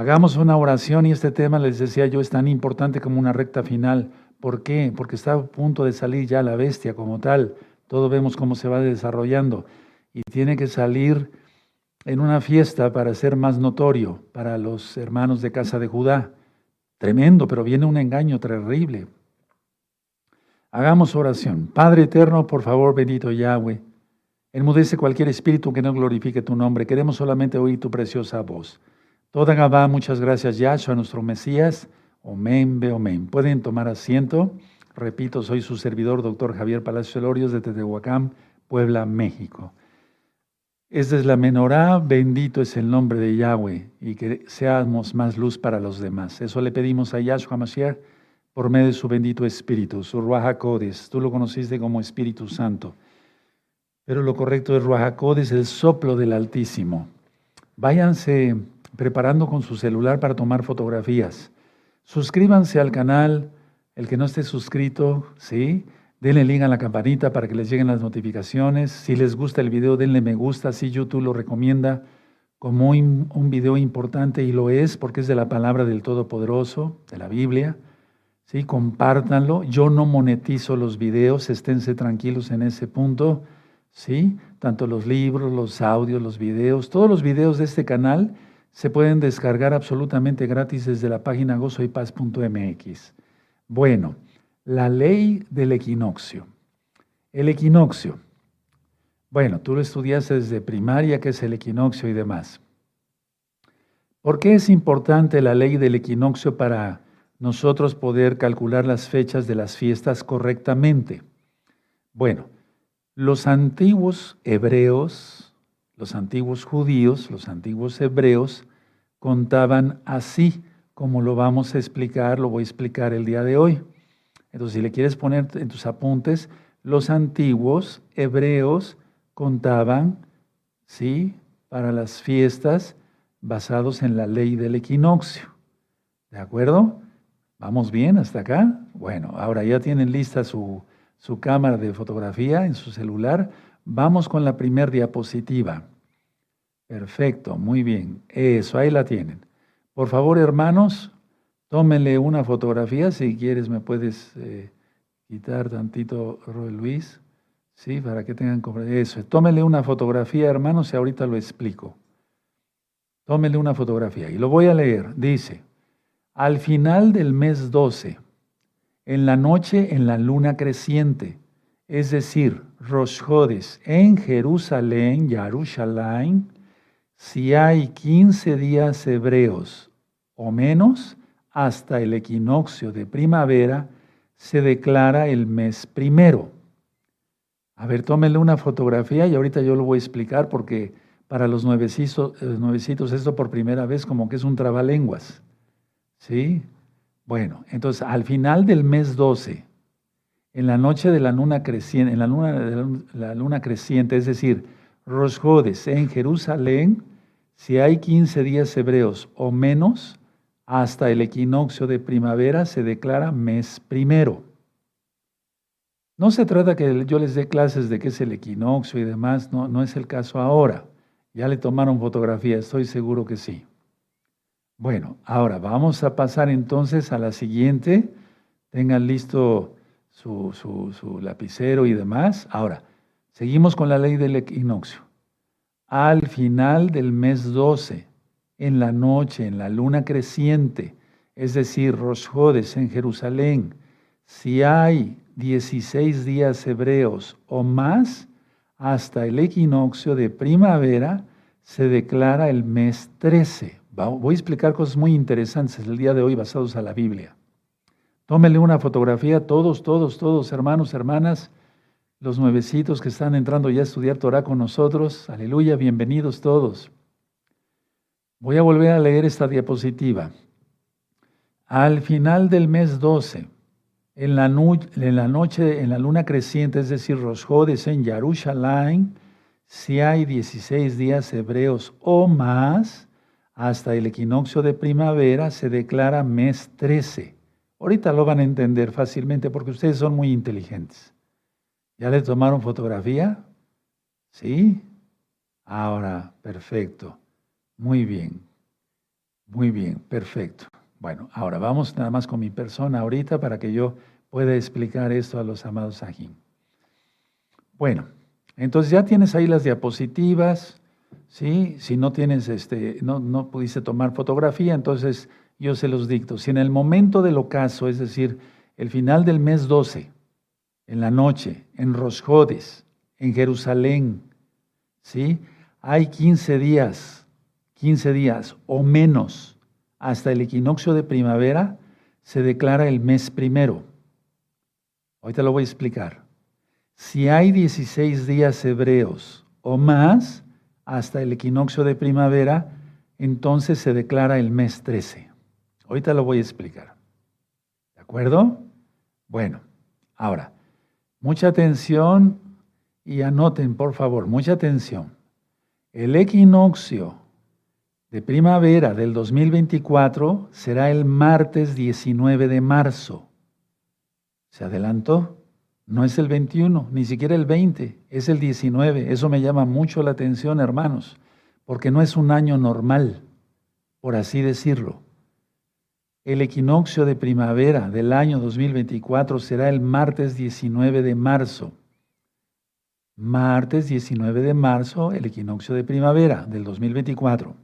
Hagamos una oración y este tema, les decía yo, es tan importante como una recta final. ¿Por qué? Porque está a punto de salir ya la bestia como tal. Todo vemos cómo se va desarrollando. Y tiene que salir en una fiesta para ser más notorio para los hermanos de casa de Judá. Tremendo, pero viene un engaño terrible. Hagamos oración. Padre eterno, por favor, bendito Yahweh, enmudece cualquier espíritu que no glorifique tu nombre. Queremos solamente oír tu preciosa voz. Toda Gabá, muchas gracias, Yahshua, nuestro Mesías. Omen, be omen. Pueden tomar asiento. Repito, soy su servidor, doctor Javier Palacio Lorios, de Tetehuacán, Puebla, México. Esta es la menorá, bendito es el nombre de Yahweh y que seamos más luz para los demás. Eso le pedimos a Yahshua Mashiach por medio de su bendito Espíritu, su Ruach Tú lo conociste como Espíritu Santo. Pero lo correcto es Ruach el soplo del Altísimo. Váyanse preparando con su celular para tomar fotografías. Suscríbanse al canal, el que no esté suscrito, ¿sí? Denle link a la campanita para que les lleguen las notificaciones. Si les gusta el video, denle me gusta, si YouTube lo recomienda como un video importante y lo es porque es de la palabra del Todopoderoso, de la Biblia. ¿Sí? Compártanlo. Yo no monetizo los videos, esténse tranquilos en ese punto. ¿Sí? Tanto los libros, los audios, los videos, todos los videos de este canal se pueden descargar absolutamente gratis desde la página gozoypaz.mx. Bueno, la ley del equinoccio. El equinoccio. Bueno, tú lo estudiaste desde primaria, que es el equinoccio y demás. ¿Por qué es importante la ley del equinoccio para nosotros poder calcular las fechas de las fiestas correctamente? Bueno, los antiguos hebreos, los antiguos judíos, los antiguos hebreos contaban así, como lo vamos a explicar, lo voy a explicar el día de hoy. Entonces, si le quieres poner en tus apuntes, los antiguos hebreos contaban, ¿sí? Para las fiestas basados en la ley del equinoccio. ¿De acuerdo? ¿Vamos bien hasta acá? Bueno, ahora ya tienen lista su, su cámara de fotografía en su celular. Vamos con la primera diapositiva. Perfecto, muy bien. Eso, ahí la tienen. Por favor, hermanos, Tómenle una fotografía, si quieres me puedes eh, quitar tantito, Roy Luis, ¿sí? Para que tengan eso. Tómenle una fotografía, hermanos, y ahorita lo explico. Tómenle una fotografía y lo voy a leer. Dice, al final del mes 12, en la noche en la luna creciente, es decir, Rosjodes, en Jerusalén, Jerusalén, si hay 15 días hebreos o menos, hasta el equinoccio de primavera se declara el mes primero. A ver, tómenle una fotografía y ahorita yo lo voy a explicar porque para los nuevecitos, nuevecitos esto por primera vez como que es un trabalenguas. ¿Sí? Bueno, entonces al final del mes 12, en la noche de la luna creciente, en la luna, la luna creciente, es decir, Rosjodes en Jerusalén, si hay 15 días hebreos o menos, hasta el equinoccio de primavera se declara mes primero. No se trata que yo les dé clases de qué es el equinoccio y demás, no, no es el caso ahora. Ya le tomaron fotografía, estoy seguro que sí. Bueno, ahora vamos a pasar entonces a la siguiente. Tengan listo su, su, su lapicero y demás. Ahora, seguimos con la ley del equinoccio. Al final del mes 12, en la noche, en la luna creciente, es decir, Rosjodes en Jerusalén, si hay 16 días hebreos o más, hasta el equinoccio de primavera se declara el mes 13. Voy a explicar cosas muy interesantes el día de hoy basados a la Biblia. Tómenle una fotografía, todos, todos, todos, hermanos, hermanas, los nuevecitos que están entrando ya a estudiar Torah con nosotros. Aleluya, bienvenidos todos. Voy a volver a leer esta diapositiva. Al final del mes 12, en la, en la noche, en la luna creciente, es decir, Rosjodes en Jerusalén, si hay 16 días hebreos o más, hasta el equinoccio de primavera se declara mes 13. Ahorita lo van a entender fácilmente porque ustedes son muy inteligentes. ¿Ya le tomaron fotografía? ¿Sí? Ahora, perfecto. Muy bien. Muy bien, perfecto. Bueno, ahora vamos nada más con mi persona ahorita para que yo pueda explicar esto a los amados aquí. Bueno, entonces ya tienes ahí las diapositivas, ¿sí? Si no tienes, este, no, no pudiste tomar fotografía, entonces yo se los dicto. Si en el momento del ocaso, es decir, el final del mes 12, en la noche, en Rosjodes, en Jerusalén, ¿sí? Hay 15 días, 15 días o menos hasta el equinoccio de primavera, se declara el mes primero. Ahorita lo voy a explicar. Si hay 16 días hebreos o más hasta el equinoccio de primavera, entonces se declara el mes 13. Ahorita lo voy a explicar. ¿De acuerdo? Bueno, ahora, mucha atención y anoten, por favor, mucha atención. El equinoccio de primavera del 2024 será el martes 19 de marzo. ¿Se adelantó? No es el 21, ni siquiera el 20, es el 19. Eso me llama mucho la atención, hermanos, porque no es un año normal, por así decirlo. El equinoccio de primavera del año 2024 será el martes 19 de marzo. Martes 19 de marzo, el equinoccio de primavera del 2024.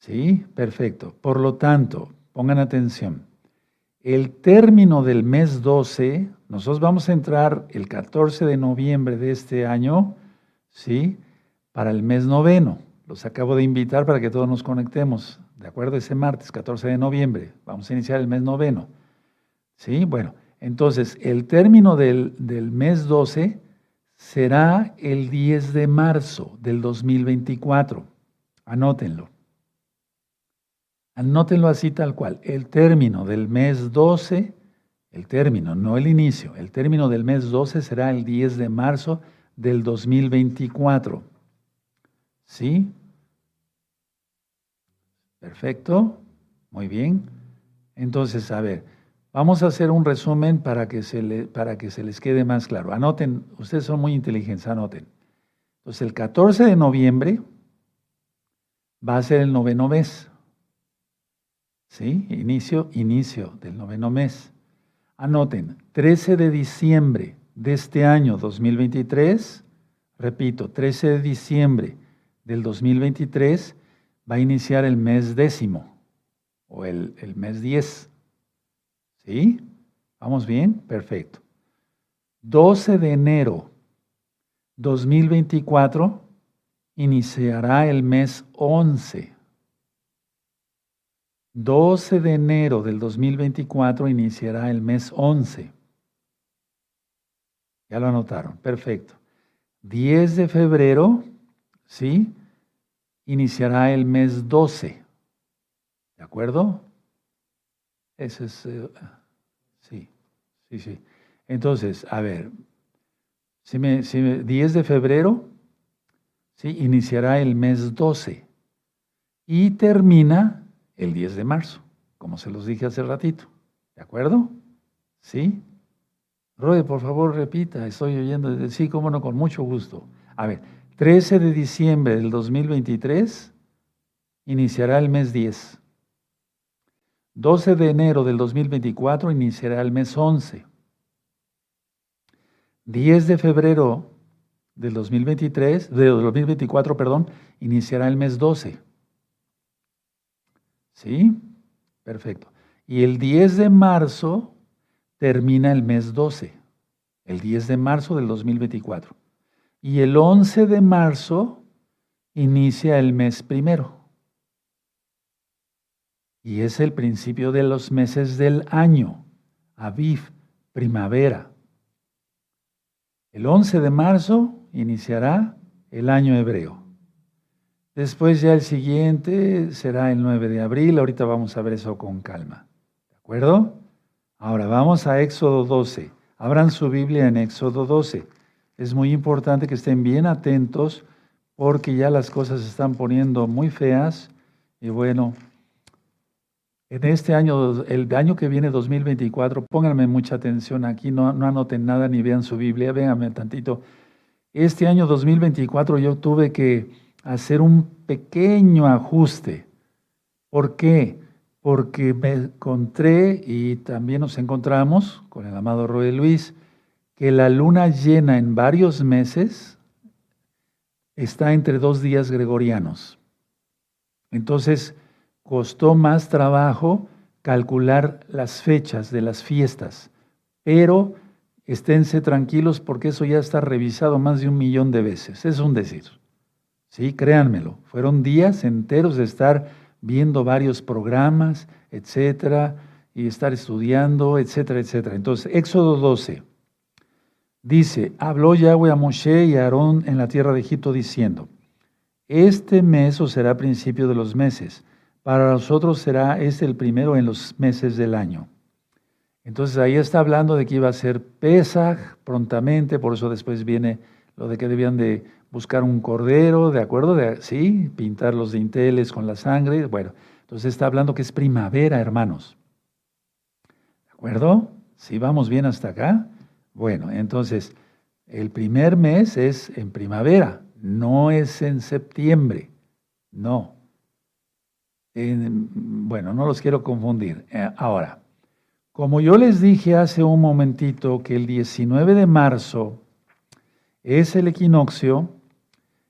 ¿Sí? Perfecto. Por lo tanto, pongan atención. El término del mes 12, nosotros vamos a entrar el 14 de noviembre de este año, ¿sí? Para el mes noveno. Los acabo de invitar para que todos nos conectemos. ¿De acuerdo? Ese martes 14 de noviembre. Vamos a iniciar el mes noveno. ¿Sí? Bueno, entonces el término del, del mes 12 será el 10 de marzo del 2024. Anótenlo. Anótenlo así tal cual. El término del mes 12, el término, no el inicio, el término del mes 12 será el 10 de marzo del 2024. ¿Sí? Perfecto, muy bien. Entonces, a ver, vamos a hacer un resumen para que se, para que se les quede más claro. Anoten, ustedes son muy inteligentes, anoten. Entonces, el 14 de noviembre va a ser el noveno mes. ¿Sí? Inicio, inicio del noveno mes. Anoten, 13 de diciembre de este año 2023, repito, 13 de diciembre del 2023 va a iniciar el mes décimo o el, mes 10. ¿Sí? ¿Vamos bien? Perfecto. 12 de enero 2024 iniciará el mes 11. 12 de enero del 2024 iniciará el mes 11. Ya lo anotaron, perfecto. 10 de febrero, ¿sí? Iniciará el mes 12. ¿De acuerdo? Ese es, eh, sí, sí, sí. Entonces, a ver, si me, si 10 de febrero, ¿sí? iniciará el mes 12 y termina el 10 de marzo, como se los dije hace ratito. ¿De acuerdo? ¿Sí? Roy, por favor, repita, estoy oyendo. Sí, cómo no, con mucho gusto. A ver, 13 de diciembre del 2023 iniciará el mes 10. 12 de enero del 2024 iniciará el mes 11. 10 de febrero del 2023, de 2024, perdón, iniciará el mes 12. ¿Sí? Perfecto. Y el 10 de marzo termina el mes 12. El 10 de marzo del 2024. Y el 11 de marzo inicia el mes primero. Y es el principio de los meses del año, Aviv, primavera. El 11 de marzo iniciará el año hebreo. Después ya el siguiente será el 9 de abril. Ahorita vamos a ver eso con calma. ¿De acuerdo? Ahora vamos a Éxodo 12. Abran su Biblia en Éxodo 12 es muy importante que estén bien atentos porque ya las cosas se están poniendo muy feas y bueno, en este año, el año que viene, 2024, pónganme mucha atención aquí, no, no anoten nada ni vean su Biblia, véanme tantito. Este año 2024 yo tuve que hacer un pequeño ajuste ¿Por qué? Porque me encontré y también nos encontramos con el amado Roy Luis que la luna llena en varios meses está entre dos días gregorianos. Entonces, costó más trabajo calcular las fechas de las fiestas, pero esténse tranquilos porque eso ya está revisado más de un millón de veces. Es un decir. Sí, créanmelo. Fueron días enteros de estar viendo varios programas, etcétera, y estar estudiando, etcétera, etcétera. Entonces, Éxodo 12 dice: Habló Yahweh a Moshe y a Aarón en la tierra de Egipto diciendo: Este mes os será principio de los meses. Para nosotros será este el primero en los meses del año. Entonces ahí está hablando de que iba a ser Pesaj prontamente, por eso después viene lo de que debían de buscar un cordero, ¿de acuerdo? De, sí, pintar los dinteles con la sangre. Bueno, entonces está hablando que es primavera, hermanos. ¿De acuerdo? ¿Sí vamos bien hasta acá? Bueno, entonces el primer mes es en primavera, no es en septiembre, no. bueno, no los quiero confundir. Eh, ahora, como yo les dije hace un momentito que el 19 de marzo es el equinoccio,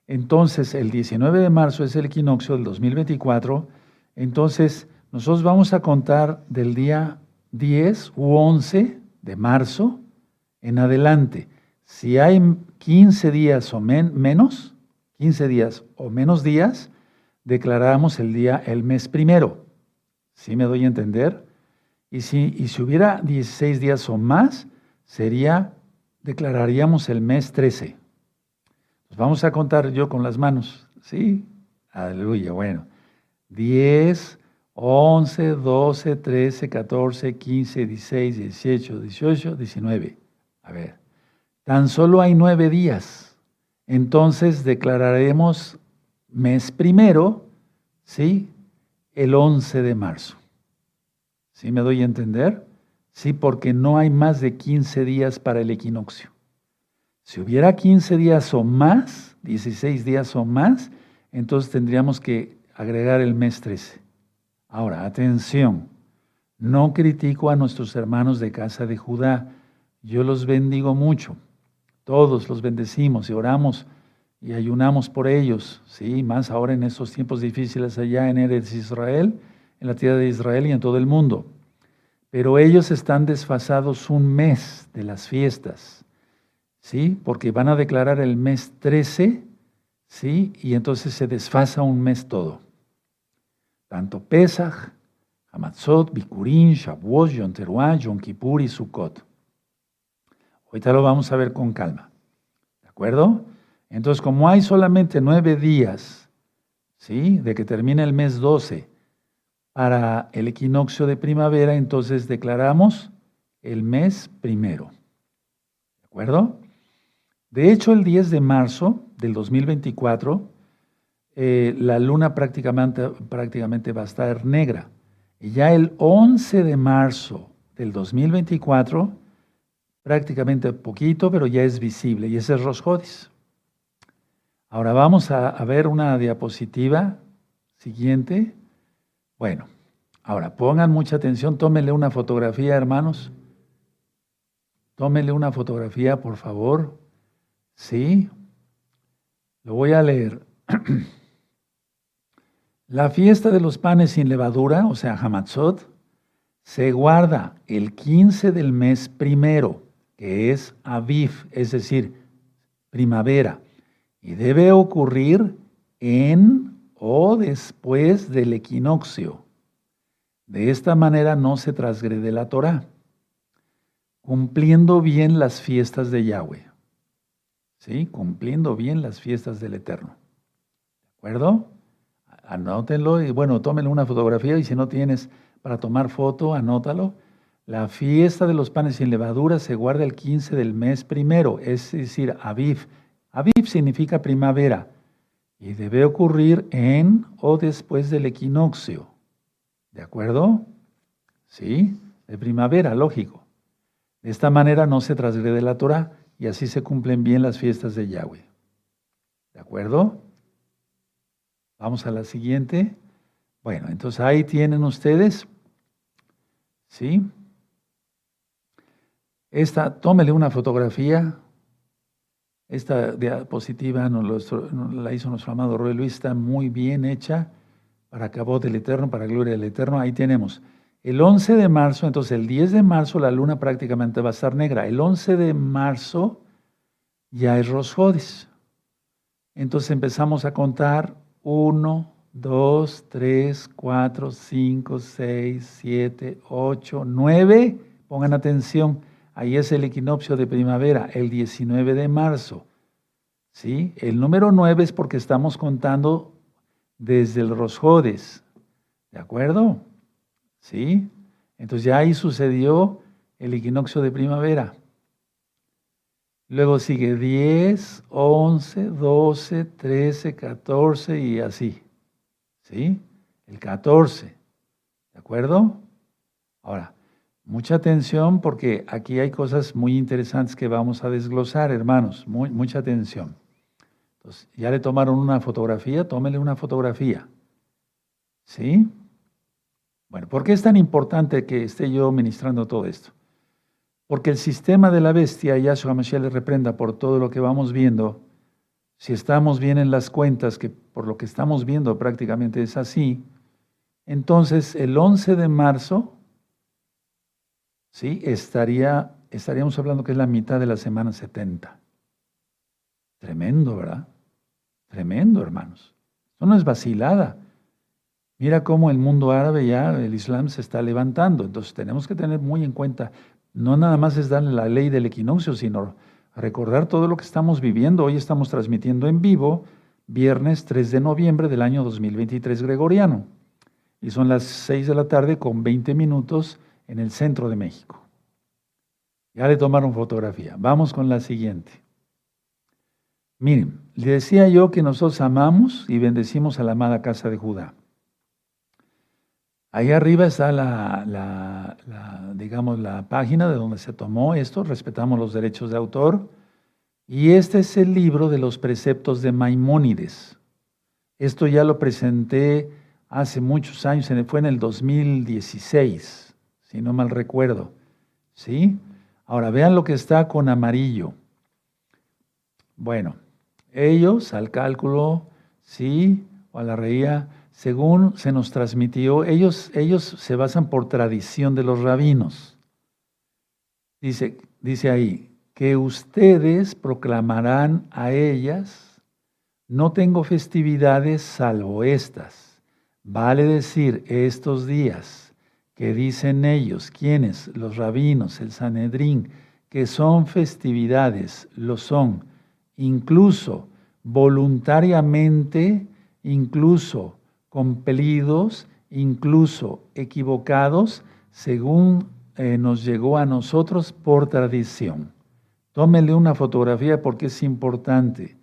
entonces el 19 de marzo es el equinoccio del 2024, entonces nosotros vamos a contar del día 10 u 11 de marzo en adelante. Si hay 15 días o menos, 15 días o menos días, declaramos el día, el mes primero. ¿Sí me doy a entender? Y si, y si hubiera 16 días o más, sería, declararíamos el mes 13. Pues vamos a contar yo con las manos. ¿Sí? Aleluya. Bueno. 10, 11, 12, 13, 14, 15, 16, 18, 18, 19. A ver. Tan solo hay nueve días. Entonces declararemos mes primero, ¿sí? El 11 de marzo. ¿Sí me doy a entender? Sí, porque no hay más de 15 días para el equinoccio. Si hubiera 15 días o más, 16 días o más, entonces tendríamos que agregar el mes 13. Ahora, atención, no critico a nuestros hermanos de casa de Judá, yo los bendigo mucho, todos los bendecimos y oramos y ayunamos por ellos, sí, más ahora en estos tiempos difíciles allá en Eretz Israel, en la tierra de Israel y en todo el mundo. Pero ellos están desfasados un mes de las fiestas, ¿sí? Porque van a declarar el mes 13, ¿sí? Y entonces se desfasa un mes todo. Tanto Pesach, Hamatzot, Bikurin, Shavuot, Yom Teruah, Yom Kippur y Sukkot. Ahorita lo vamos a ver con calma. ¿De acuerdo? Entonces, como hay solamente nueve días, ¿sí? De que termine el mes 12 para el equinoccio de primavera, entonces declaramos el mes primero. ¿De acuerdo? De hecho, el 10 de marzo del 2024, eh, la luna prácticamente, prácticamente va a estar negra. Y ya el 11 de marzo del 2024, prácticamente poquito, pero ya es visible, y ese es Rosjodis. Ahora vamos a, a ver una diapositiva siguiente. Bueno, ahora pongan mucha atención, tómenle una fotografía, hermanos. Tómenle una fotografía, por favor. Sí, lo voy a leer. La fiesta de los panes sin levadura, o sea, Hamatzot, se guarda el 15 del mes primero, que es Aviv, es decir, primavera, y debe ocurrir en o después del equinoccio. De esta manera no se transgrede la Torah, cumpliendo bien las fiestas de Yahweh. ¿Sí? Cumpliendo bien las fiestas del Eterno. ¿De acuerdo? Anótenlo y bueno, tómenle una fotografía y si no tienes para tomar foto, anótalo. La fiesta de los panes sin levadura se guarda el 15 del mes primero, es decir, Aviv. Aviv significa primavera y debe ocurrir en o después del equinoccio. ¿De acuerdo? Sí, de primavera, lógico. De esta manera no se transgrede la Torah y así se cumplen bien las fiestas de Yahweh. ¿De acuerdo? Vamos a la siguiente. Bueno, entonces ahí tienen ustedes, ¿sí? Esta, tómele una fotografía. Esta diapositiva nos, la hizo nuestro amado Roy Luis, está muy bien hecha para cabo del Eterno, para gloria del Eterno. Ahí tenemos el 11 de marzo, entonces el 10 de marzo la luna prácticamente va a estar negra. El 11 de marzo ya es Rosjodis. Entonces empezamos a contar 1, 2, 3, 4, 5, 6, 7, 8, 9. Pongan atención, ahí es el equinoccio de primavera, el 19 de marzo. ¿Sí? El número 9 es porque estamos contando desde el Rosjodes. ¿De acuerdo? ¿Sí? Entonces ya ahí sucedió el equinoccio de primavera. Luego sigue 10, 11, 12, 13, 14 y así. ¿Sí? El 14. ¿De acuerdo? Ahora, mucha atención porque aquí hay cosas muy interesantes que vamos a desglosar, hermanos. mucha atención. Entonces, ya le tomaron una fotografía, tómele una fotografía. ¿Sí? Bueno, ¿por qué es tan importante que esté yo ministrando todo esto? Porque el sistema de la bestia, Yahshua Mashiach le reprenda por todo lo que vamos viendo, si estamos bien en las cuentas, que por lo que estamos viendo prácticamente es así, entonces el 11 de marzo, ¿sí? Estaría, estaríamos hablando que es la mitad de la semana 70. Tremendo, ¿verdad? Tremendo, hermanos. Esto no es vacilada. Mira cómo el mundo árabe ya, el Islam se está levantando. Entonces tenemos que tener muy en cuenta, no nada más es darle la ley del equinoccio, sino recordar todo lo que estamos viviendo. Hoy estamos transmitiendo en vivo, viernes 3 de noviembre del año 2023 gregoriano. Y son las 6 de la tarde con 20 minutos en el centro de México. Ya le tomaron fotografía. Vamos con la siguiente. Miren, le decía yo que nosotros amamos y bendecimos a la amada casa de Judá. Ahí arriba está la, la, digamos, la página de donde se tomó esto, respetamos los derechos de autor. Y este es el libro de los preceptos de Maimónides. Esto ya lo presenté hace muchos años, fue en el 2016, si no mal recuerdo. ¿Sí? Ahora vean lo que está con amarillo. Bueno, ellos al cálculo, sí, o a la reía, según se nos transmitió, ellos, ellos se basan por tradición de los rabinos. Dice, dice ahí, que ustedes proclamarán a ellas, no tengo festividades salvo estas. Vale decir, estos días que dicen ellos, quienes, los rabinos, el Sanedrín, que son festividades, lo son, incluso voluntariamente, incluso compelidos, incluso equivocados, según eh, nos llegó a nosotros por tradición. Tómele una fotografía porque es importante.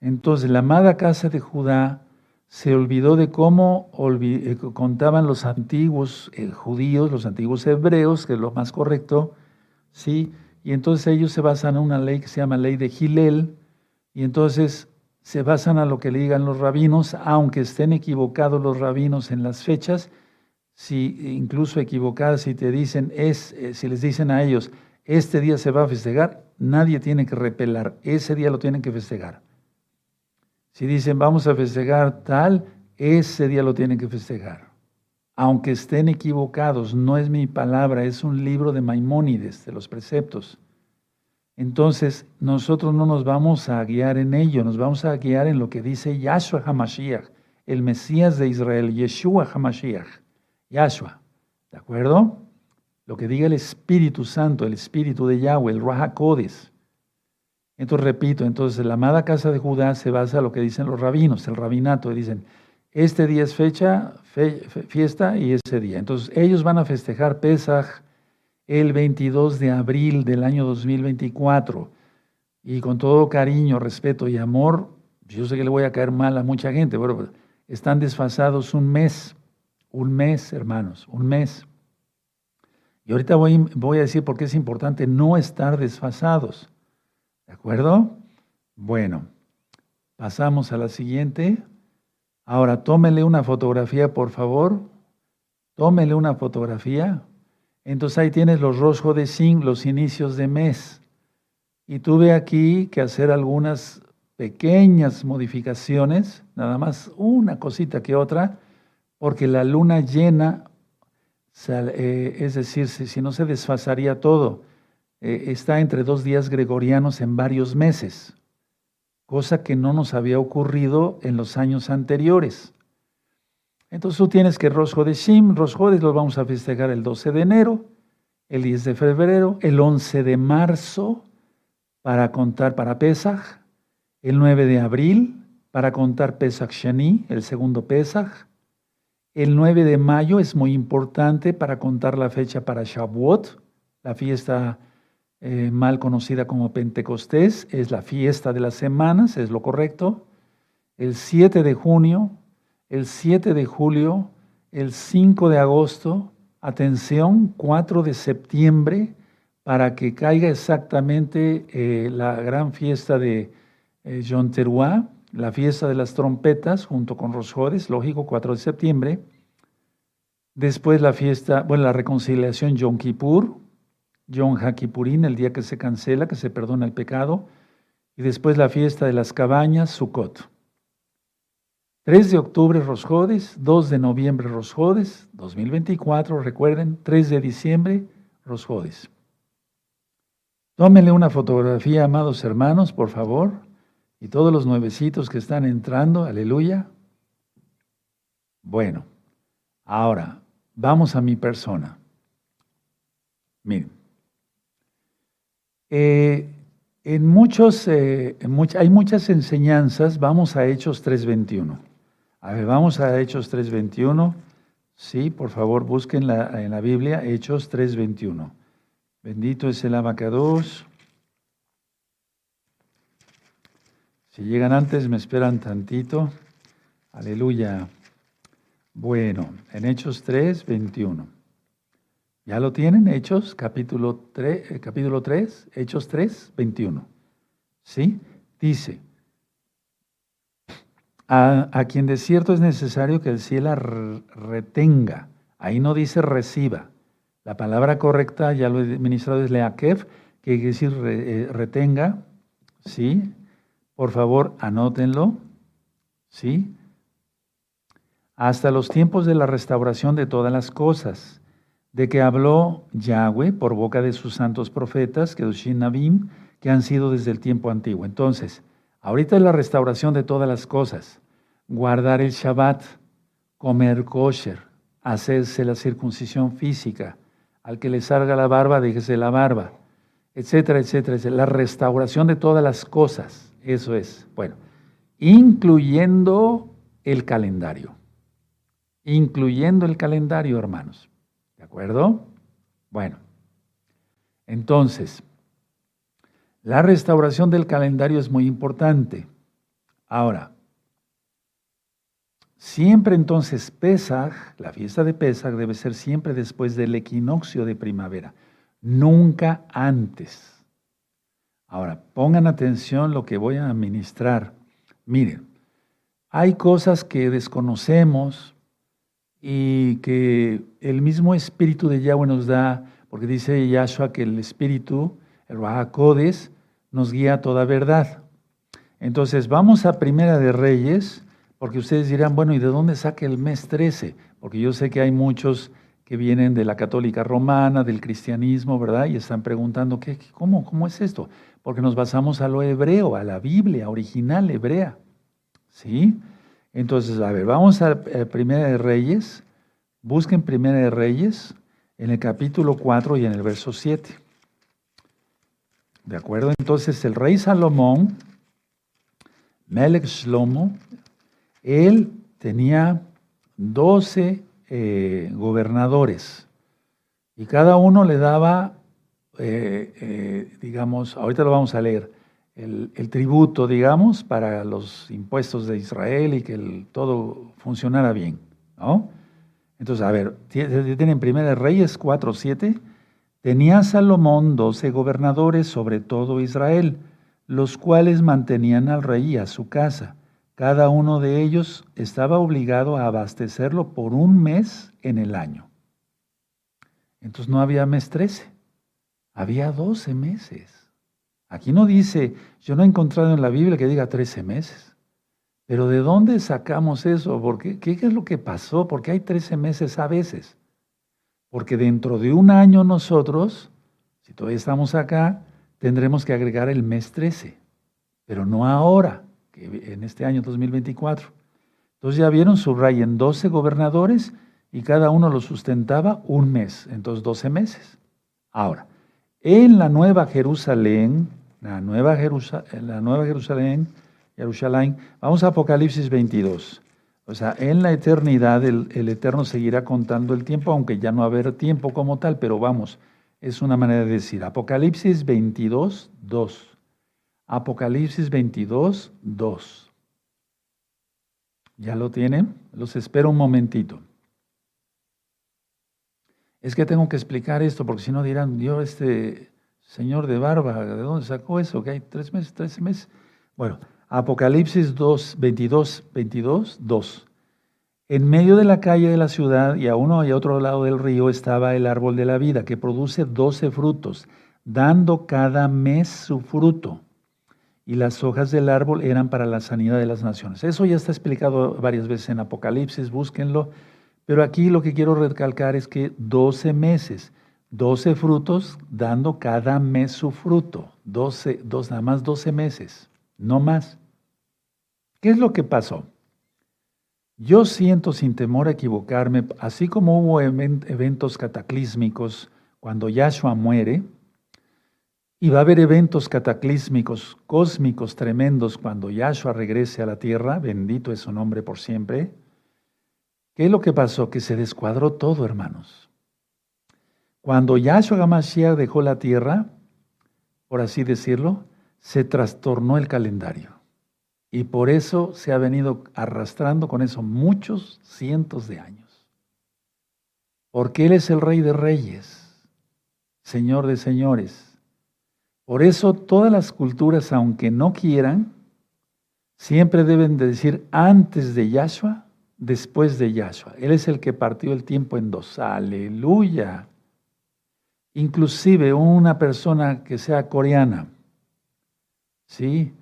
Entonces, la amada casa de Judá se olvidó de cómo eh, contaban los antiguos eh, judíos, los antiguos hebreos, que es lo más correcto, ¿sí? Y entonces ellos se basan en una ley que se llama ley de Gilel, y entonces se basan a lo que le digan los rabinos, aunque estén equivocados los rabinos en las fechas, si incluso equivocadas, si te dicen, es, eh, si les dicen a ellos, este día se va a festejar, nadie tiene que repelar, ese día lo tienen que festejar. Si dicen, vamos a festejar tal, ese día lo tienen que festejar. Aunque estén equivocados, no es mi palabra, es un libro de Maimónides, de los preceptos. Entonces, nosotros no nos vamos a guiar en ello, nos vamos a guiar en lo que dice Yahshua HaMashiach, el Mesías de Israel, Yeshua HaMashiach, Yahshua. ¿De acuerdo? Lo que diga el Espíritu Santo, el Espíritu de Yahweh, el Raha Kodes. Entonces, repito, entonces la amada casa de Judá se basa en lo que dicen los rabinos, el rabinato, dicen, este día es fecha, fiesta y ese día. Entonces, ellos van a festejar Pesach, el 22 de abril del año 2024. Y con todo cariño, respeto y amor, yo sé que le voy a caer mal a mucha gente, pero están desfasados un mes, un mes, hermanos, un mes. Y ahorita voy, voy a decir por qué es importante no estar desfasados. ¿De acuerdo? Bueno, pasamos a la siguiente. Ahora, tómele una fotografía, por favor. Tómele una fotografía. Entonces ahí tienes los roscos de zinc, los inicios de mes. Y tuve aquí que hacer algunas pequeñas modificaciones, nada más una cosita que otra, porque la luna llena, eh, es decir, si, no se desfasaría todo, eh, está entre dos días gregorianos en varios meses, cosa que no nos había ocurrido en los años anteriores. Entonces tú tienes que Rosjo de Shim, Rosjodes los vamos a festejar el 12 de enero, el 10 de febrero, el 11 de marzo para contar para Pesach, el 9 de abril para contar Pesach Shani, el segundo Pesach, el 9 de mayo es muy importante para contar la fecha para Shavuot, la fiesta eh, mal conocida como Pentecostés, es la fiesta de las semanas, es lo correcto. El 7 de junio el 7 de julio, el 5 de agosto, atención, 4 de septiembre, para que caiga exactamente eh, la gran fiesta de eh, John Teruá, la fiesta de las trompetas, junto con Rosjodes, lógico, 4 de septiembre. Después la fiesta, bueno, la reconciliación Yom Kippur, Yom HaKippurín, el día que se cancela, que se perdona el pecado. Y después la fiesta de las cabañas, Sukkot. 3 de octubre Rosjodes, 2 de noviembre Rosjodes, 2024, recuerden, 3 de diciembre Rosjodes. Tómenle una fotografía, amados hermanos, por favor, y todos los nuevecitos que están entrando, aleluya. Bueno, ahora vamos a mi persona. Miren, eh, en muchos, eh, hay muchas enseñanzas, vamos a Hechos 3.21. A ver, vamos a Hechos 3.21. Sí, por favor, busquen en la Biblia Hechos 3.21. Bendito es el abacados. Si llegan antes, me esperan tantito. Aleluya. Bueno, en Hechos 3.21. ¿Ya lo tienen? Hechos, capítulo 3, eh, capítulo 3 Hechos 3, 21. ¿Sí? Dice, a, quien de cierto es necesario que el cielo retenga. Ahí no dice reciba. La palabra correcta, ya lo he ministrado, es leakev, que quiere decir eh, retenga. ¿Sí? Por favor, anótenlo. ¿Sí? Hasta los tiempos de la restauración de todas las cosas, de que habló Yahweh por boca de sus santos profetas, que Nabim, que han sido desde el tiempo antiguo. Entonces, Ahorita es la restauración de todas las cosas. Guardar el Shabbat, comer kosher, hacerse la circuncisión física. Al que le salga la barba, déjese la barba, etcétera, etcétera, etcétera. La restauración de todas las cosas. Eso es. Bueno, incluyendo el calendario. Incluyendo el calendario, hermanos. ¿De acuerdo? Bueno, entonces, la restauración del calendario es muy importante. Ahora, siempre entonces Pesaj, la fiesta de Pesaj debe ser siempre después del equinoccio de primavera, nunca antes. Ahora, pongan atención lo que voy a administrar. Miren, hay cosas que desconocemos y que el mismo Espíritu de Yahweh nos da, porque dice Yahshua que el Espíritu, el Rahakodes, nos guía toda verdad. Entonces, vamos a Primera de Reyes, porque ustedes dirán, bueno, ¿y de dónde saca el mes 13? Porque yo sé que hay muchos que vienen de la católica romana, del cristianismo, ¿verdad? Y están preguntando, ¿qué, cómo, ¿cómo es esto? Porque nos basamos a lo hebreo, a la Biblia original hebrea. ¿Sí? Entonces, a ver, vamos a Primera de Reyes. Busquen Primera de Reyes en el capítulo 4 y en el verso 7. ¿De acuerdo? Entonces el rey Salomón, Melech Shlomo, él tenía 12 eh, gobernadores y cada uno le daba, eh, eh, digamos, ahorita lo vamos a leer, el, tributo, digamos, para los impuestos de Israel y que todo funcionara bien, ¿no? Entonces, a ver, tienen Primera Reyes 4, 7 Tenía Salomón doce gobernadores sobre todo Israel, los cuales mantenían al rey y a su casa, cada uno de ellos estaba obligado a abastecerlo por un mes en el año. Entonces no había mes 13, había 12 meses. Aquí no dice, yo no he encontrado en la Biblia que diga 13 meses. Pero ¿de dónde sacamos eso? ¿Qué, ¿Qué es lo que pasó? Porque hay 13 meses a veces. Porque dentro de un año nosotros, si todavía estamos acá, tendremos que agregar el mes 13, pero no ahora en este año 2024. Entonces ya vieron, subrayen 12 gobernadores y cada uno lo sustentaba un mes, entonces 12 meses. Ahora, en la Nueva Jerusalén, la Nueva, Jerusalén, la nueva Jerusalén, Jerusalén, vamos a Apocalipsis 22. O sea, en la eternidad el, el, Eterno seguirá contando el tiempo, aunque ya no haber tiempo como tal, pero vamos, es una manera de decir. Apocalipsis 22, 2. Apocalipsis 22, 2. ¿Ya lo tienen? Los espero un momentito. Es que tengo que explicar esto, porque si no dirán, Dios, este señor de barba, ¿de dónde sacó eso? Que hay tres meses, tres meses. Bueno, Apocalipsis 2, 22, 22, 2. En medio de la calle de la ciudad y a uno y a otro lado del río estaba el árbol de la vida, que produce doce frutos, dando cada mes su fruto y las hojas del árbol eran para la sanidad de las naciones. Eso ya está explicado varias veces en Apocalipsis, búsquenlo. Pero aquí lo que quiero recalcar es que 12 meses, 12 frutos, dando cada mes su fruto. 12, dos, nada más 12 meses, no más. ¿Qué es lo que pasó? Yo siento sin temor a equivocarme, así como hubo eventos cataclísmicos cuando Yahshua muere, y va a haber eventos cataclísmicos, cósmicos, tremendos cuando Yahshua regrese a la tierra, bendito es su nombre por siempre. ¿Qué es lo que pasó? Que se descuadró todo, hermanos. Cuando Yahshua Gamashiach dejó la tierra, por así decirlo, se trastornó el calendario. Y por eso se ha venido arrastrando con eso muchos cientos de años. Porque Él es el Rey de Reyes, Señor de Señores por eso todas las culturas, aunque no quieran, siempre deben de decir antes de Yahshua, después de Yahshua. Él es el que partió el tiempo en dos. Aleluya. Inclusive una persona que sea coreana, ¿sí?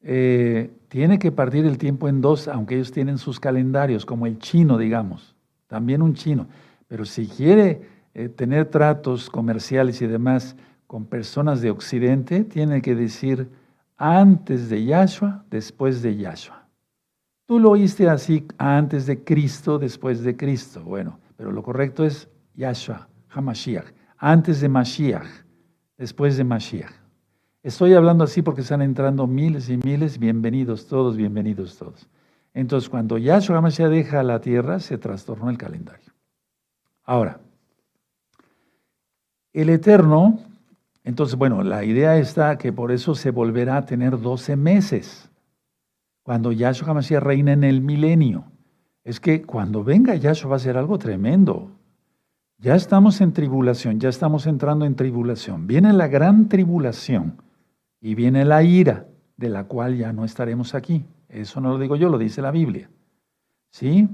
Eh, tiene que partir el tiempo en dos, aunque ellos tienen sus calendarios, como el chino, digamos, también un chino. Pero si quiere eh, tener tratos comerciales y demás, con personas de Occidente, tiene que decir antes de Yahshua, después de Yahshua. Tú lo oíste así antes de Cristo, después de Cristo. Bueno, pero lo correcto es Yahshua, Hamashiach, antes de Mashiach, después de Mashiach. Estoy hablando así porque están entrando miles y miles, bienvenidos todos, bienvenidos todos. Entonces, cuando Yahshua Hamashiach deja la tierra, se trastornó el calendario. Ahora, el Eterno entonces, bueno, la idea está que por eso se volverá a tener 12 meses, cuando Yahshua HaMashiach reina en el milenio. Es que cuando venga Yahshua va a ser algo tremendo. Ya estamos en tribulación, ya estamos entrando en tribulación. Viene la gran tribulación y viene la ira, de la cual ya no estaremos aquí. Eso no lo digo yo, lo dice la Biblia. ¿Sí?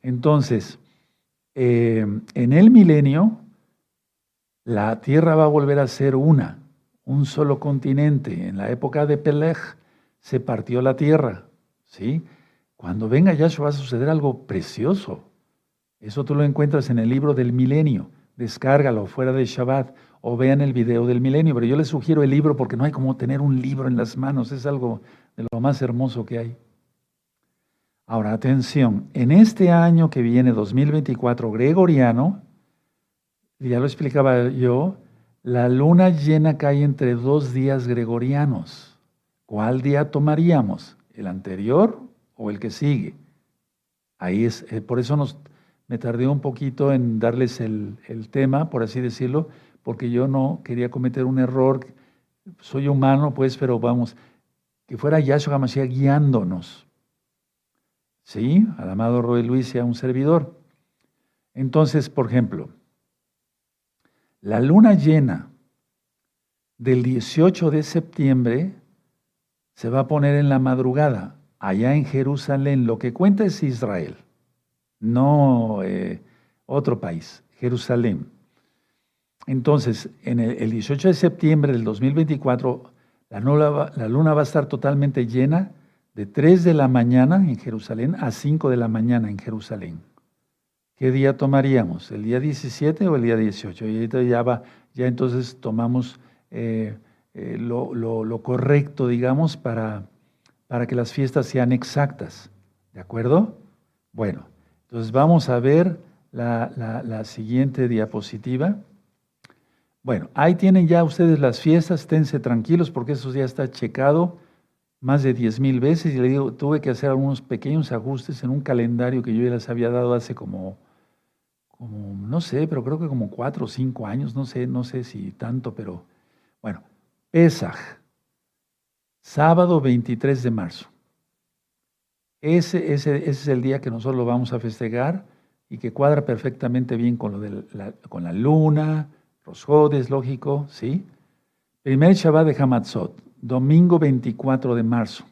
Entonces, eh, en el milenio la tierra va a volver a ser una, un solo continente. En la época de Peleg se partió la tierra, ¿sí? Cuando venga Yahshua va a suceder algo precioso. Eso tú lo encuentras en el libro del milenio. Descárgalo fuera de Shabbat o vean el video del milenio. Pero yo les sugiero el libro porque no hay como tener un libro en las manos. Es algo de lo más hermoso que hay. Ahora, atención. En este año que viene, 2024 gregoriano, ya lo explicaba yo, la luna llena cae entre dos días gregorianos. ¿Cuál día tomaríamos? ¿El anterior o el que sigue? Ahí es, eh, por eso me tardé un poquito en darles el, tema, por así decirlo, porque yo no quería cometer un error. Soy humano, pues, pero vamos, que fuera Yahshua HaMashiach guiándonos. ¿Sí? Al amado Roy Luis y a un servidor. Entonces, por ejemplo, la luna llena del 18 de septiembre se va a poner en la madrugada. allá en Jerusalén. Lo que cuenta es Israel, no eh, otro país, Jerusalén. Entonces, en el, 18 de septiembre del 2024, la la luna va a estar totalmente llena de 3 de la mañana en Jerusalén a 5 de la mañana en Jerusalén. ¿Qué día tomaríamos? ¿El día 17 o el día 18? Y ya entonces tomamos eh, eh, lo, correcto, digamos, para, para que las fiestas sean exactas. ¿De acuerdo? Bueno, entonces vamos a ver la, la siguiente diapositiva. Bueno, ahí tienen ya ustedes las fiestas, esténse tranquilos porque eso ya está checado más de 10 mil veces y le digo, tuve que hacer algunos pequeños ajustes en un calendario que yo ya les había dado hace como, como, no sé, pero creo que como cuatro o cinco años, no sé, no sé si tanto, pero bueno, Pesaj, sábado 23 de marzo. Ese, es el día que nosotros lo vamos a festejar y que cuadra perfectamente bien con, lo de la, con la luna, los jodes, lógico, ¿sí? Primer Shabbat de Hamatzot, domingo 24 de marzo.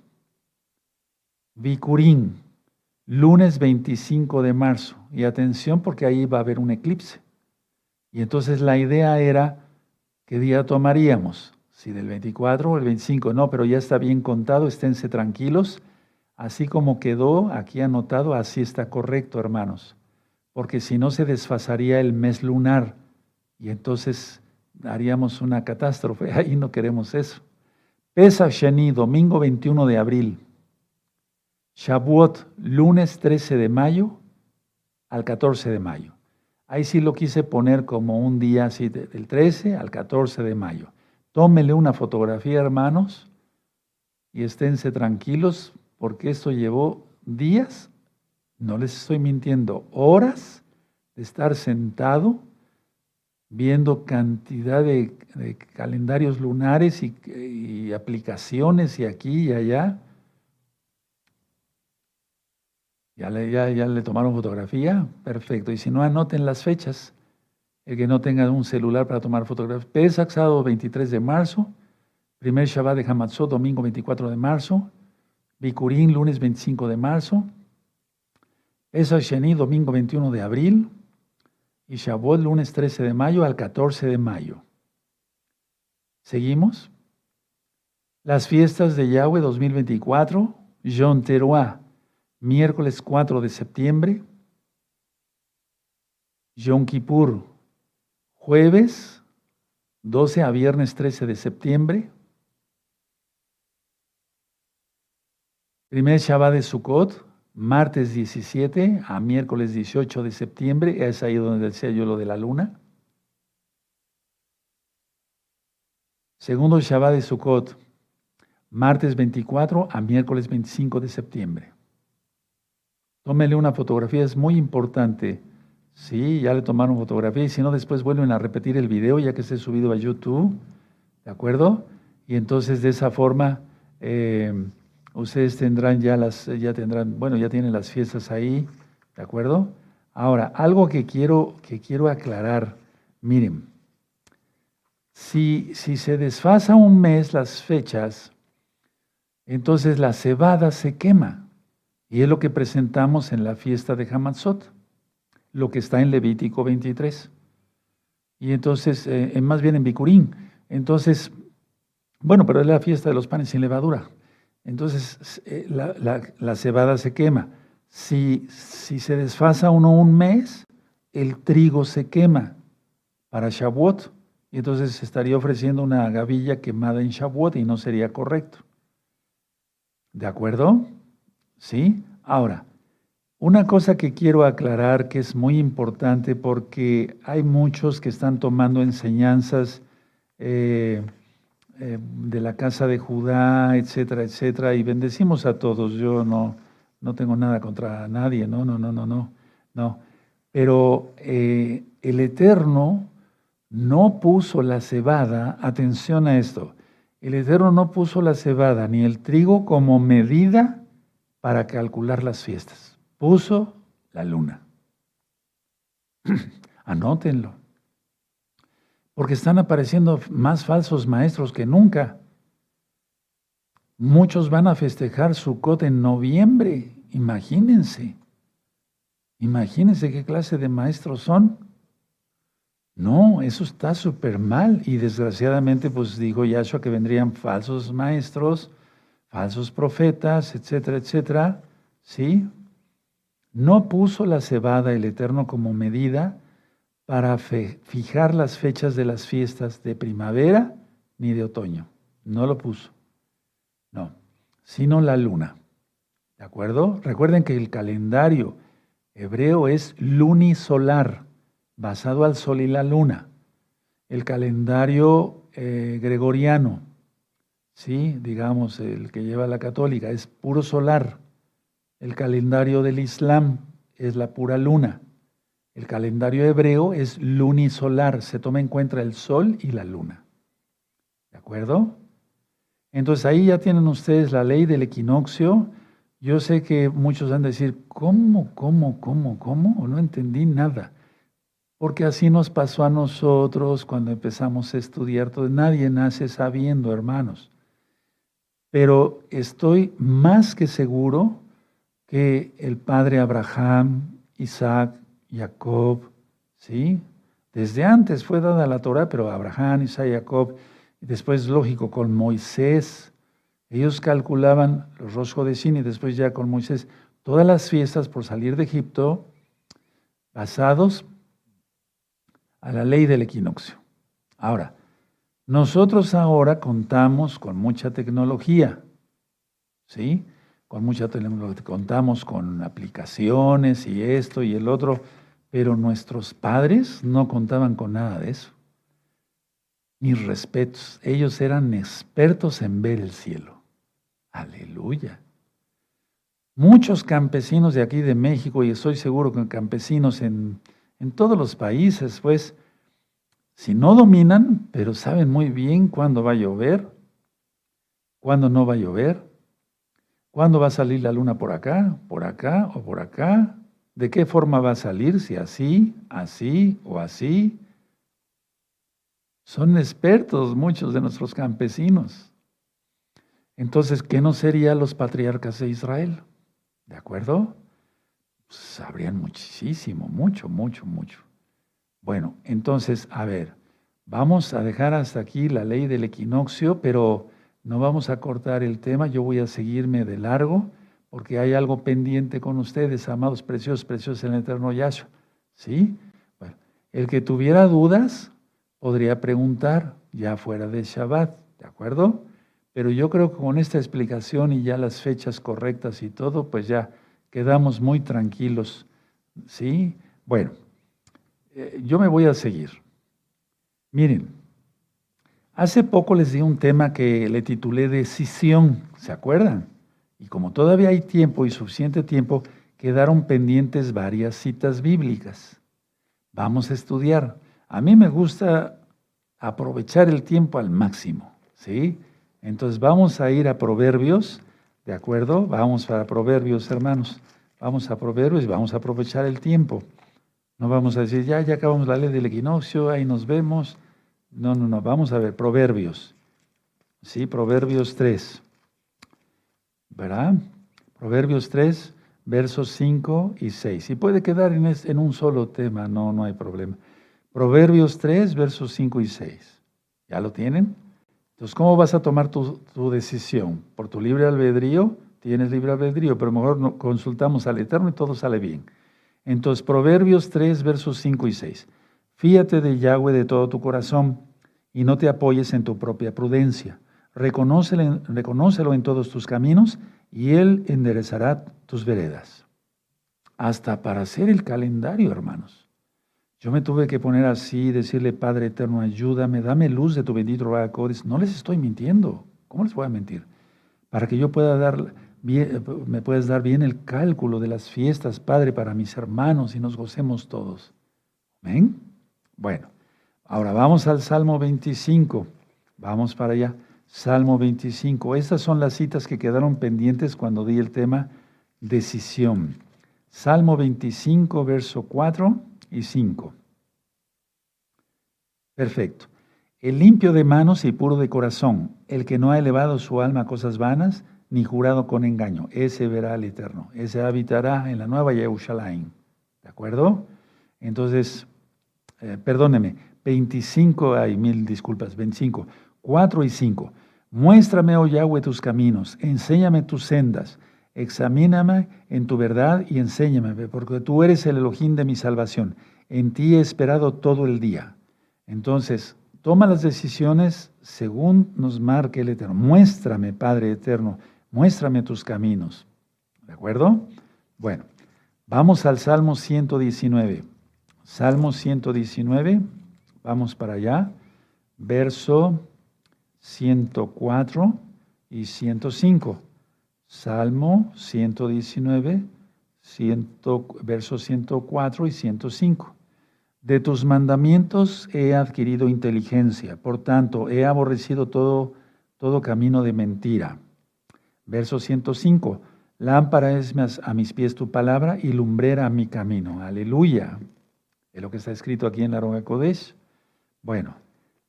Bikurín, lunes 25 de marzo. Y atención porque ahí va a haber un eclipse. Y entonces la idea era, ¿qué día tomaríamos? Si del 24 o el 25, no, pero ya está bien contado, esténse tranquilos. Así como quedó aquí anotado, así está correcto, hermanos. Porque si no se desfasaría el mes lunar y entonces haríamos una catástrofe. Ahí no queremos eso. Pesach Sheni, domingo 21 de abril. Shavuot, lunes 13 de mayo al 14 de mayo. Ahí sí lo quise poner como un día así, del 13 al 14 de mayo. Tómenle una fotografía, hermanos, y esténse tranquilos, porque esto llevó días, no les estoy mintiendo, horas de estar sentado viendo cantidad de, calendarios lunares y, aplicaciones y aquí y allá. ¿Ya le, ya, le tomaron fotografía? Perfecto. Y si no, anoten las fechas. El que no tenga un celular para tomar fotografías. Pesach, sábado 23 de marzo. Primer Shabbat de Hamatzot, domingo 24 de marzo. Bikurín, lunes 25 de marzo. Pesach Sheni, domingo 21 de abril y Shavuot lunes 13 de mayo al 14 de mayo. ¿Seguimos? Las fiestas de Yahweh 2024, Yom Teruah, miércoles 4 de septiembre, Yom Kippur, jueves 12 a viernes 13 de septiembre, primer Shabbat de Sukkot, martes 17 a miércoles 18 de septiembre, es ahí donde decía yo lo de la luna. Segundo Shabbat de Sukkot, martes 24 a miércoles 25 de septiembre. Tómele una fotografía, es muy importante. Sí, ya le tomaron fotografía y si no, después vuelven a repetir el video ya que esté subido a YouTube, ¿de acuerdo? Y entonces de esa forma eh, Ustedes tendrán ya las, ya tendrán, bueno, ya tienen las fiestas ahí, ¿de acuerdo? Ahora, algo que quiero, que quiero aclarar, miren, si, si se desfasa un mes las fechas, entonces la cebada se quema. Y es lo que presentamos en la fiesta de Hamatzot, lo que está en Levítico 23. Y entonces, eh, más bien en Bicurín. Entonces, bueno, pero es la fiesta de los panes sin levadura. Entonces eh, la, cebada se quema. Si, si, se desfasa uno un mes, el trigo se quema para Shavuot. Y entonces se estaría ofreciendo una gavilla quemada en Shavuot y no sería correcto. ¿De acuerdo? ¿Sí? Ahora, una cosa que quiero aclarar que es muy importante porque hay muchos que están tomando enseñanzas eh, eh, de la casa de Judá, etcétera, etcétera, y bendecimos a todos. Yo no, no tengo nada contra nadie, no, no, no, no, no, no. Pero eh, el Eterno no puso la cebada, atención a esto, el Eterno no puso la cebada ni el trigo como medida para calcular las fiestas. Puso la luna. Anótenlo porque están apareciendo más falsos maestros que nunca. Muchos van a festejar Sukkot en noviembre, imagínense. Imagínense qué clase de maestros son. No, eso está súper mal. Y desgraciadamente, pues dijo Yahshua que vendrían falsos maestros, falsos profetas, etcétera, etcétera. ¿Sí? No puso la cebada el Eterno como medida para fijar las fechas de las fiestas de primavera ni de otoño. No lo puso. No, sino la luna. ¿De acuerdo? Recuerden que el calendario hebreo es lunisolar, basado al sol y la luna. El calendario eh, gregoriano, ¿sí? digamos, el que lleva la católica, es puro solar. El calendario del Islam es la pura luna. El calendario hebreo es lunisolar, se toma en cuenta el sol y la luna. ¿De acuerdo? Entonces ahí ya tienen ustedes la ley del equinoccio. Yo sé que muchos van a decir, ¿cómo, cómo, cómo, cómo? No entendí nada. Porque así nos pasó a nosotros cuando empezamos a estudiar. Todo. Nadie nace sabiendo, hermanos. Pero estoy más que seguro que el padre Abraham, Isaac, Jacob, ¿sí? Desde antes fue dada la Torah, pero Abraham, Isaac, Jacob, y después, lógico, con Moisés, ellos calculaban los roscos de Sin y después ya con Moisés, todas las fiestas por salir de Egipto basados a la ley del equinoccio. Ahora, nosotros ahora contamos con mucha tecnología, ¿sí? Con mucha contamos con aplicaciones y esto y el otro, pero nuestros padres no contaban con nada de eso. Mis respetos, ellos eran expertos en ver el cielo. Aleluya. Muchos campesinos de aquí de México, y estoy seguro que campesinos en, en todos los países, pues, si no dominan, pero saben muy bien cuándo va a llover, cuándo no va a llover, ¿Cuándo va a salir la luna por acá, por acá o por acá? ¿De qué forma va a salir? Si así, así o así. Son expertos muchos de nuestros campesinos. Entonces, ¿qué no serían los patriarcas de Israel? ¿De acuerdo? sabrían muchísimo, mucho, mucho, mucho. Bueno, entonces, a ver, vamos a dejar hasta aquí la ley del equinoccio, pero no vamos a cortar el tema, yo voy a seguirme de largo porque hay algo pendiente con ustedes, amados preciosos, preciosos en el eterno Yahshua. ¿Sí? Bueno, el que tuviera dudas podría preguntar ya fuera de Shabbat, ¿de acuerdo? Pero yo creo que con esta explicación y ya las fechas correctas y todo, pues ya quedamos muy tranquilos. ¿Sí? Bueno, eh, yo me voy a seguir. Miren, Hace poco les di un tema que le titulé Decisión, ¿se acuerdan? Y como todavía hay tiempo y suficiente tiempo, quedaron pendientes varias citas bíblicas. Vamos a estudiar. A mí me gusta aprovechar el tiempo al máximo, ¿sí? Entonces vamos a ir a Proverbios, ¿de acuerdo? Vamos a Proverbios, hermanos. Vamos a Proverbios y vamos a aprovechar el tiempo. No vamos a decir, ya, ya acabamos la ley del equinoccio, ahí nos vemos. No, no, no, vamos a ver, Proverbios. Sí, Proverbios 3. ¿Verdad? Proverbios 3, versos 5 y 6. Y puede quedar en, en un solo tema, no, no hay problema. Proverbios 3, versos 5 y 6. ¿Ya lo tienen? Entonces, ¿cómo vas a tomar tu, decisión? ¿Por tu libre albedrío? Tienes libre albedrío, pero mejor consultamos al Eterno y todo sale bien. Entonces, Proverbios 3, versos 5 y 6. Fíate de Yahweh de todo tu corazón y no te apoyes en tu propia prudencia. Reconócelo, en todos tus caminos y Él enderezará tus veredas. Hasta para hacer el calendario, hermanos. Yo me tuve que poner así, decirle, Padre Eterno, ayúdame, dame luz de tu bendito Rahakodes. No les estoy mintiendo. ¿Cómo les voy a mentir? Para que yo pueda dar, me puedas dar bien el cálculo de las fiestas, Padre, para mis hermanos y nos gocemos todos. Amén. Bueno, ahora vamos al Salmo 25. Vamos para allá. Salmo 25. Estas son las citas que quedaron pendientes cuando di el tema decisión. Salmo 25, verso 4 y 5. Perfecto. El limpio de manos y puro de corazón, el que no ha elevado su alma a cosas vanas, ni jurado con engaño, ese verá al Eterno, ese habitará en la nueva Jerusalén. ¿De acuerdo? Entonces, eh, perdóneme, 25, hay mil disculpas, 25, 4 y 5. Muéstrame, oh Yahweh, tus caminos, enséñame tus sendas, examíname en tu verdad y enséñame, porque tú eres el Elohim de mi salvación. En ti he esperado todo el día. Entonces, toma las decisiones según nos marque el Eterno. Muéstrame, Padre Eterno, muéstrame tus caminos. ¿De acuerdo? Bueno, vamos al Salmo 119. Salmo 119, vamos para allá, verso 104 y 105. Salmo 119, versos 104 y 105. De tus mandamientos he adquirido inteligencia, por tanto he aborrecido todo, todo camino de mentira. Verso 105. Lámpara es a mis pies tu palabra y lumbrera mi camino. Aleluya. Es lo que está escrito aquí en la Roga Kodesh. Bueno,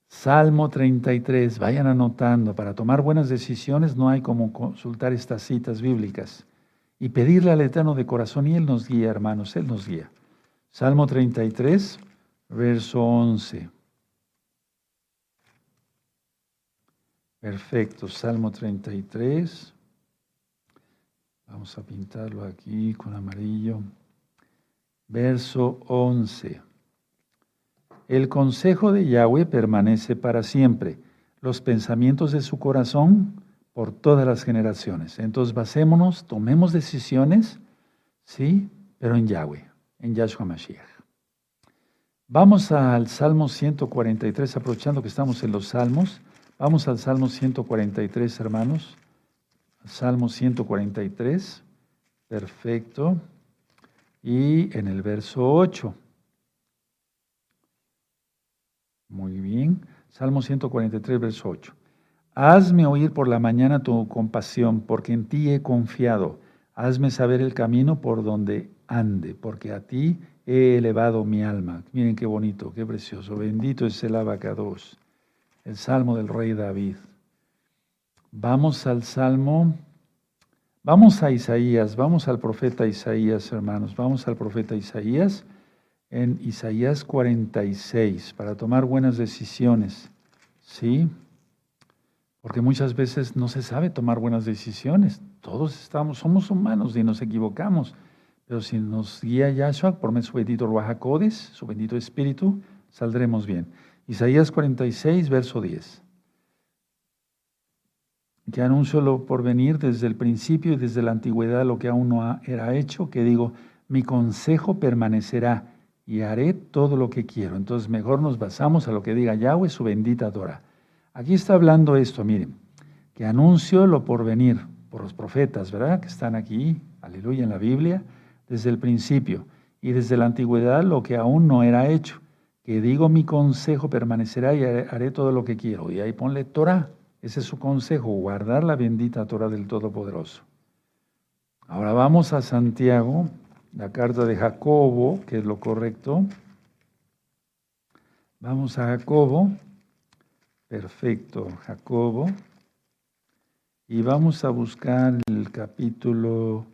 Salmo 33, vayan anotando, para tomar buenas decisiones no hay como consultar estas citas bíblicas y pedirle al Eterno de corazón y Él nos guía, hermanos, Él nos guía. Salmo 33, verso 11. Perfecto, Salmo 33. Vamos a pintarlo aquí con amarillo. Verso 11. El consejo de Yahweh permanece para siempre, los pensamientos de su corazón por todas las generaciones. Entonces basémonos, tomemos decisiones, sí, pero en Yahweh, en Yahshua Mashiach. Vamos al Salmo 143, aprovechando que estamos en los Salmos. Vamos al Salmo 143, hermanos. Salmo 143, perfecto. Y en el verso 8. Muy bien. Salmo 143, verso 8. Hazme oír por la mañana tu compasión, porque en ti he confiado. Hazme saber el camino por donde ande, porque a ti he elevado mi alma. Miren qué bonito, qué precioso. Bendito es el abacados, el salmo del rey David. Vamos al salmo, vamos a Isaías, vamos al profeta Isaías, hermanos, vamos al profeta Isaías en Isaías 46 para tomar buenas decisiones. ¿Sí? Porque muchas veces no se sabe tomar buenas decisiones. Todos estamos, somos humanos y nos equivocamos. Pero si nos guía Yahshua por medio de su bendito Ruajacodes, su bendito Espíritu, saldremos bien. Isaías 46, verso 10. Que anuncio lo por venir desde el principio y desde la antigüedad lo que aún no era hecho, que digo, mi consejo permanecerá y haré todo lo que quiero. Entonces mejor nos basamos a lo que diga Yahweh, su bendita Torah. Aquí está hablando esto, miren, que anuncio lo por venir por los profetas, ¿verdad? Que están aquí, aleluya, en la Biblia, desde el principio y desde la antigüedad lo que aún no era hecho. Que digo mi consejo permanecerá y haré, todo lo que quiero. Y ahí ponle Torah. Ese es su consejo, guardar la bendita Torah del Todopoderoso. Ahora vamos a Santiago la carta de Jacobo, que es lo correcto. Vamos a Jacobo. Perfecto, Jacobo. Y vamos a buscar el capítulo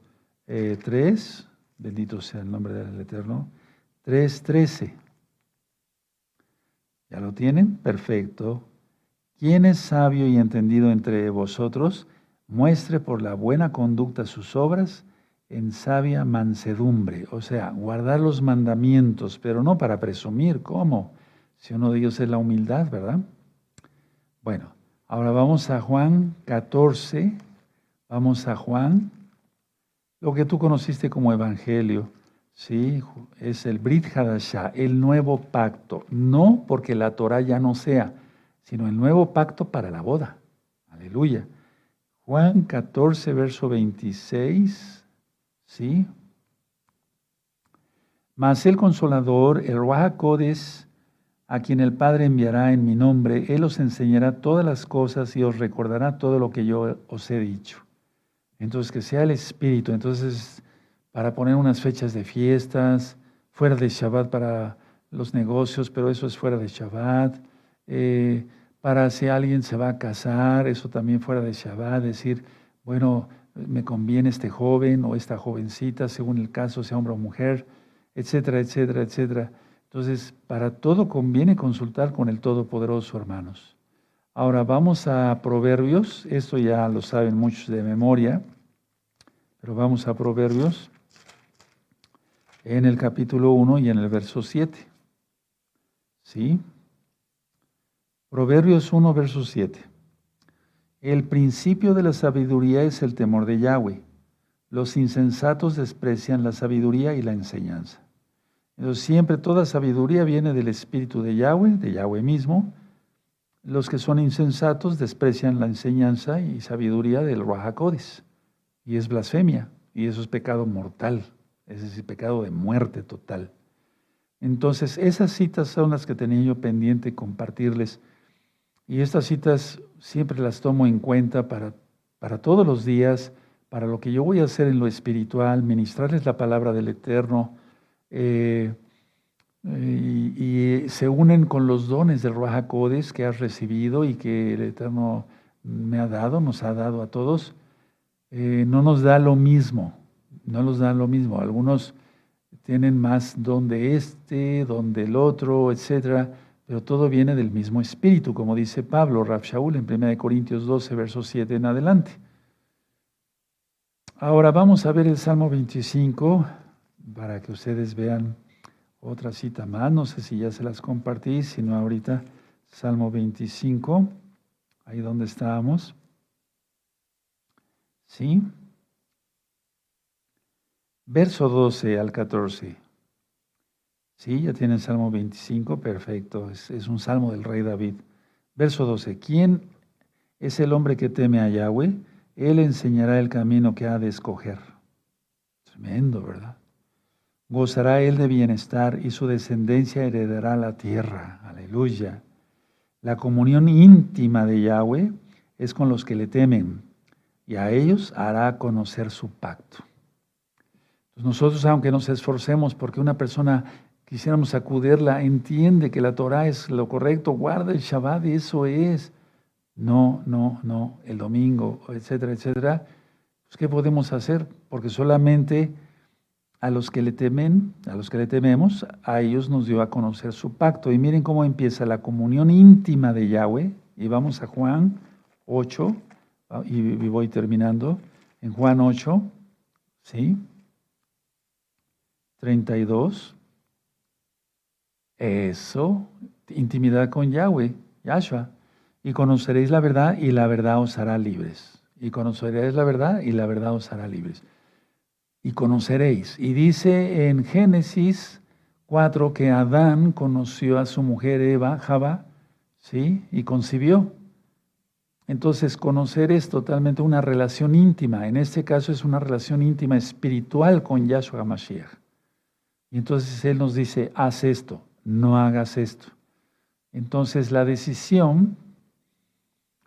3, eh, bendito sea el nombre del Eterno, 3.13. ¿Ya lo tienen? Perfecto. ¿Quién es sabio y entendido entre vosotros? Muestre por la buena conducta sus obras en sabia mansedumbre, o sea, guardar los mandamientos, pero no para presumir, ¿cómo? Si uno de ellos es la humildad, ¿verdad? Bueno, ahora vamos a Juan 14, vamos a Juan, lo que tú conociste como evangelio, ¿sí? Es el Brit Hadashah, el nuevo pacto, no porque la Torah ya no sea, sino el nuevo pacto para la boda. Aleluya. Juan 14, verso 26 ¿Sí? Mas el consolador, el Ruajacodes, a quien el Padre enviará en mi nombre, Él os enseñará todas las cosas y os recordará todo lo que yo os he dicho. Entonces, que sea el Espíritu. Entonces, para poner unas fechas de fiestas, fuera de Shabbat para los negocios, pero eso es fuera de Shabbat. eh, para si alguien se va a casar, eso también fuera de Shabbat, decir, bueno, me conviene este joven o esta jovencita, según el caso, sea hombre o mujer, etcétera, etcétera, etcétera. Entonces, para todo conviene consultar con el Todopoderoso, hermanos. Ahora vamos a Proverbios, esto ya lo saben muchos de memoria, pero vamos a Proverbios en el capítulo 1 y en el verso 7. ¿Sí? Proverbios 1, verso 7. El principio de la sabiduría es el temor de Yahweh. Los insensatos desprecian la sabiduría y la enseñanza. Siempre toda sabiduría viene del espíritu de Yahweh, de Yahweh mismo. Los que son insensatos desprecian la enseñanza y sabiduría del Rahakodis. Y es blasfemia. Y eso es pecado mortal. Es decir, pecado de muerte total. Entonces, esas citas son las que tenía yo pendiente compartirles y estas citas siempre las tomo en cuenta para, para todos los días, para lo que yo voy a hacer en lo espiritual, ministrarles la palabra del Eterno. Eh, y, se unen con los dones del Ruach que has recibido y que el Eterno me ha dado, nos ha dado a todos. Eh, no nos da lo mismo, no nos da lo mismo. Algunos tienen más don de este, don del otro, etcétera pero todo viene del mismo espíritu, como dice Pablo, Rab Shaul, en 1 Corintios 12, verso 7 en adelante. Ahora vamos a ver el Salmo 25 para que ustedes vean otra cita más. No sé si ya se las compartí, sino ahorita Salmo 25, ahí donde estábamos. ¿Sí? Verso 12 al 14. Sí, ya tienen Salmo 25, perfecto. Es, un salmo del rey David. Verso 12. ¿Quién es el hombre que teme a Yahweh? Él enseñará el camino que ha de escoger. Tremendo, ¿verdad? Gozará él de bienestar y su descendencia heredará la tierra. Aleluya. La comunión íntima de Yahweh es con los que le temen y a ellos hará conocer su pacto. nosotros, aunque nos esforcemos porque una persona quisiéramos sacudirla, entiende que la Torah es lo correcto, guarda el Shabbat y eso es. No, no, no, el domingo, etcétera, etcétera. Pues, ¿Qué podemos hacer? Porque solamente a los que le temen, a los que le tememos, a ellos nos dio a conocer su pacto. Y miren cómo empieza la comunión íntima de Yahweh. Y vamos a Juan 8, y voy terminando. En Juan 8, ¿sí? 32. Eso, intimidad con Yahweh, Yahshua. Y conoceréis la verdad y la verdad os hará libres. Y conoceréis la verdad y la verdad os hará libres. Y conoceréis. Y dice en Génesis 4 que Adán conoció a su mujer Eva, Java, ¿sí? Y concibió. Entonces, conocer es totalmente una relación íntima. En este caso es una relación íntima espiritual con Yahshua Mashiach. Y entonces Él nos dice, haz esto, no hagas esto. Entonces la decisión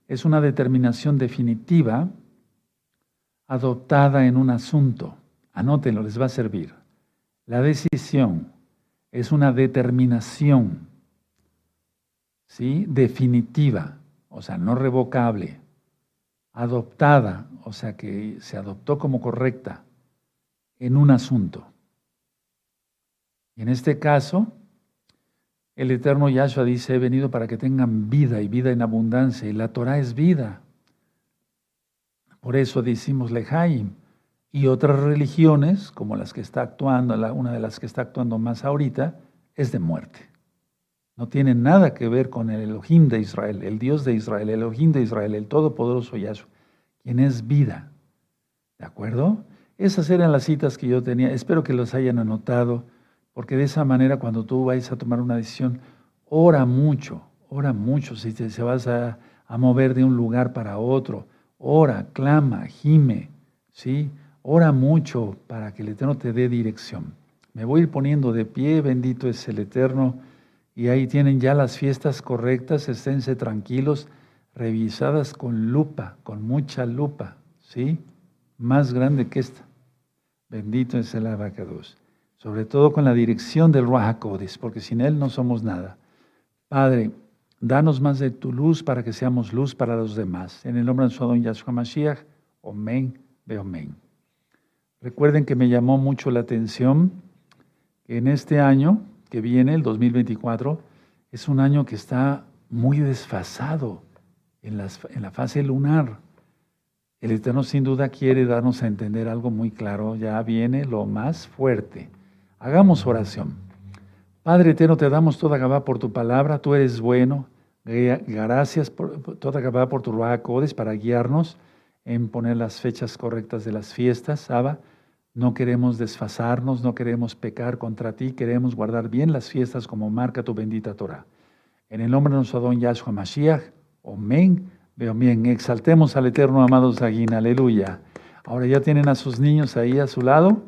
es una determinación definitiva adoptada en un asunto. Anótenlo, les va a servir. La decisión es una determinación ¿sí? definitiva, o sea, no revocable, adoptada, o sea, que se adoptó como correcta en un asunto. En este caso, el eterno Yahshua dice, he venido para que tengan vida y vida en abundancia, y la Torah es vida. Por eso decimos Lejaim. Y otras religiones, como las que está actuando, una de las que está actuando más ahorita, es de muerte. No tiene nada que ver con el Elohim de Israel, el Dios de Israel, el Elohim de Israel, el Todopoderoso Yahshua, quien es vida. ¿De acuerdo? Esas eran las citas que yo tenía. Espero que los hayan anotado. Porque de esa manera cuando tú vayas a tomar una decisión, ora mucho, ora mucho. Si te se vas a, mover de un lugar para otro, ora, clama, gime, ¿sí? Ora mucho para que el Eterno te dé dirección. Me voy a ir poniendo de pie, bendito es el Eterno. Y ahí tienen ya las fiestas correctas, esténse tranquilos, revisadas con lupa, con mucha lupa, ¿sí? Más grande que esta. Bendito es el abacados sobre todo con la dirección del Ruach porque sin Él no somos nada. Padre, danos más de tu luz para que seamos luz para los demás. En el nombre de su don Yahshua Mashiach, Omen, de Omen. Recuerden que me llamó mucho la atención que en este año que viene, el 2024, es un año que está muy desfasado en, en la fase lunar. El Eterno sin duda quiere darnos a entender algo muy claro. Ya viene lo más fuerte. Hagamos oración. Padre Eterno, te damos toda Gabá por tu palabra. Tú eres bueno. Gracias por toda Gabá por tu Codes para guiarnos en poner las fechas correctas de las fiestas. Abba, no queremos desfasarnos, no queremos pecar contra ti. Queremos guardar bien las fiestas como marca tu bendita Torah. En el nombre de nuestro don Yahshua Mashiach. Amén. Veo bien, exaltemos al Eterno, amados Aguín, aleluya. Ahora ya tienen a sus niños ahí a su lado.